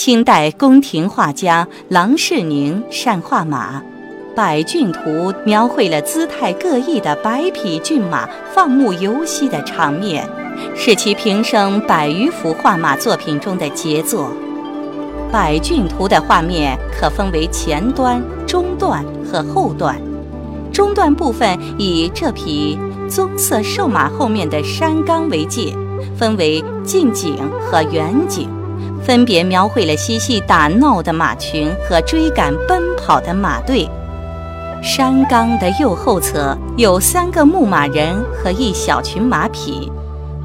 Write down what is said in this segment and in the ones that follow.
清代宫廷画家郎世宁善画马，《百骏图》描绘了姿态各异的百匹骏马放牧游戏的场面，是其平生百余幅画马作品中的杰作。《百骏图》的画面可分为前段、中段和后段，中段部分以这匹棕色瘦马后面的山冈为界，分为近景和远景。分别描绘了嬉戏打闹的马群和追赶奔跑的马队。山冈的右后侧有三个牧马人和一小群马匹，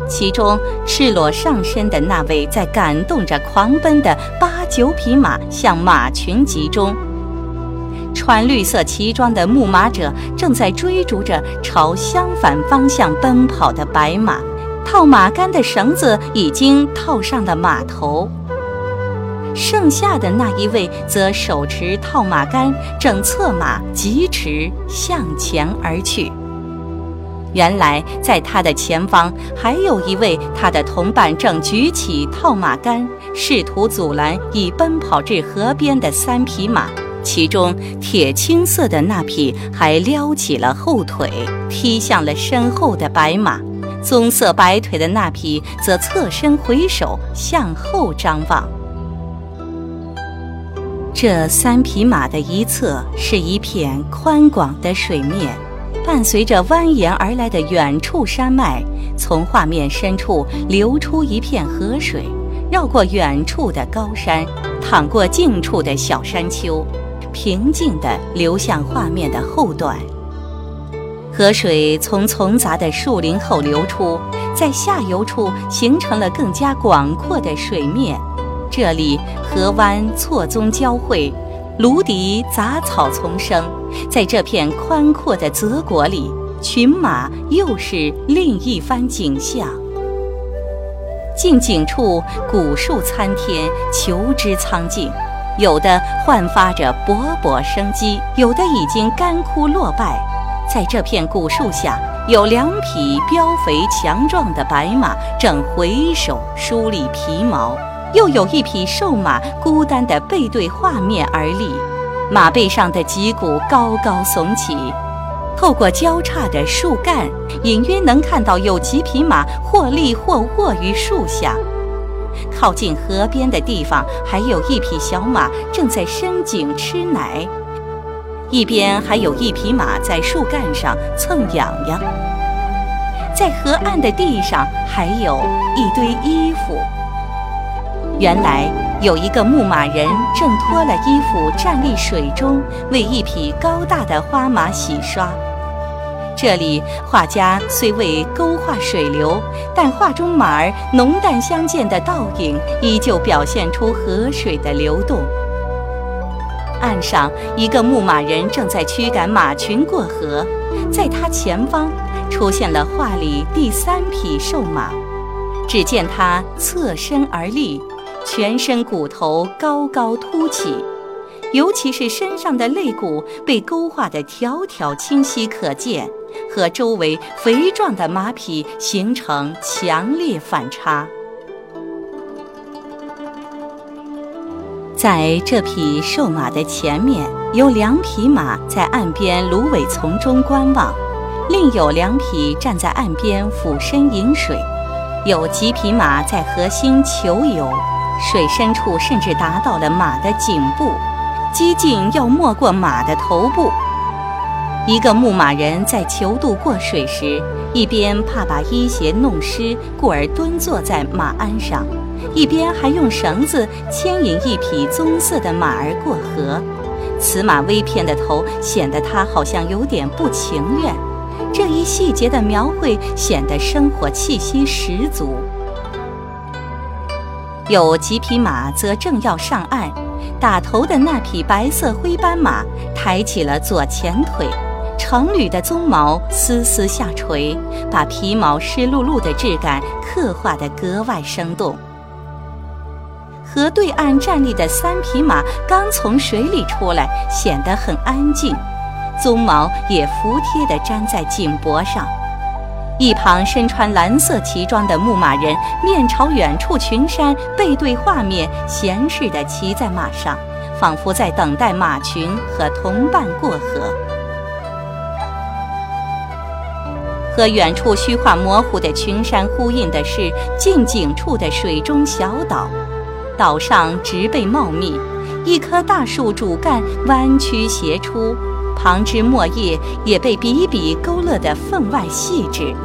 其中赤裸上身的那位在感动着狂奔的八九匹马向马群集中，穿绿色旗装的牧马者正在追逐着朝相反方向奔跑的白马，套马杆的绳子已经套上了马头。剩下的那一位则手持套马杆，正策马疾驰向前而去。原来，在他的前方还有一位他的同伴，正举起套马杆，试图阻拦已奔跑至河边的三匹马。其中，铁青色的那匹还撩起了后腿，踢向了身后的白马；棕色白腿的那匹则侧身回首，向后张望。这三匹马的一侧是一片宽广的水面，伴随着蜿蜒而来的远处山脉，从画面深处流出一片河水，绕过远处的高山，淌过近处的小山丘，平静地流向画面的后段。河水从丛杂的树林后流出，在下游处形成了更加广阔的水面。这里河湾错综交汇，芦荻杂草丛生，在这片宽阔的泽国里，群马又是另一番景象。近景处古树参天，求枝苍劲，有的焕发着勃勃生机，有的已经干枯落败。在这片古树下，有两匹膘肥强壮的白马，正回首梳理皮毛。又有一匹瘦马孤单地背对画面而立，马背上的脊骨高高耸起，透过交叉的树干，隐约能看到有几匹马或立或卧于树下。靠近河边的地方，还有一匹小马正在深井吃奶，一边还有一匹马在树干上蹭痒痒。在河岸的地上，还有一堆衣服。原来有一个牧马人正脱了衣服站立水中，为一匹高大的花马洗刷。这里画家虽未勾画水流，但画中马儿浓淡相间的倒影，依旧表现出河水的流动。岸上一个牧马人正在驱赶马群过河，在他前方出现了画里第三匹瘦马，只见他侧身而立。全身骨头高高凸起，尤其是身上的肋骨被勾画得条条清晰可见，和周围肥壮的马匹形成强烈反差。在这匹瘦马的前面，有两匹马在岸边芦苇丛中观望，另有两匹站在岸边俯身饮水，有几匹马在河心求游。水深处甚至达到了马的颈部，几近要没过马的头部。一个牧马人在求渡过水时，一边怕把衣鞋弄湿，故而蹲坐在马鞍上，一边还用绳子牵引一匹棕色的马儿过河。此马微偏的头显得他好像有点不情愿。这一细节的描绘显得生活气息十足。有几匹马则正要上岸，打头的那匹白色灰斑马抬起了左前腿，成缕的鬃毛丝丝下垂，把皮毛湿漉漉的质感刻画得格外生动。河对岸站立的三匹马刚从水里出来，显得很安静，鬃毛也服帖地粘在颈脖上。一旁身穿蓝色旗装的牧马人面朝远处群山，背对画面，闲适地骑在马上，仿佛在等待马群和同伴过河。和远处虚化模糊的群山呼应的是近景处的水中小岛，岛上植被茂密，一棵大树主干弯曲斜出。旁枝末叶也被笔笔勾勒得分外细致，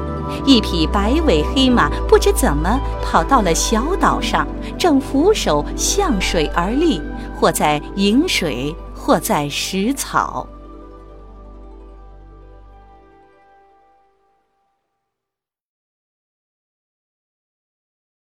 一匹白尾黑马不知怎么跑到了小岛上，正俯首向水而立，或在饮水，或在食草。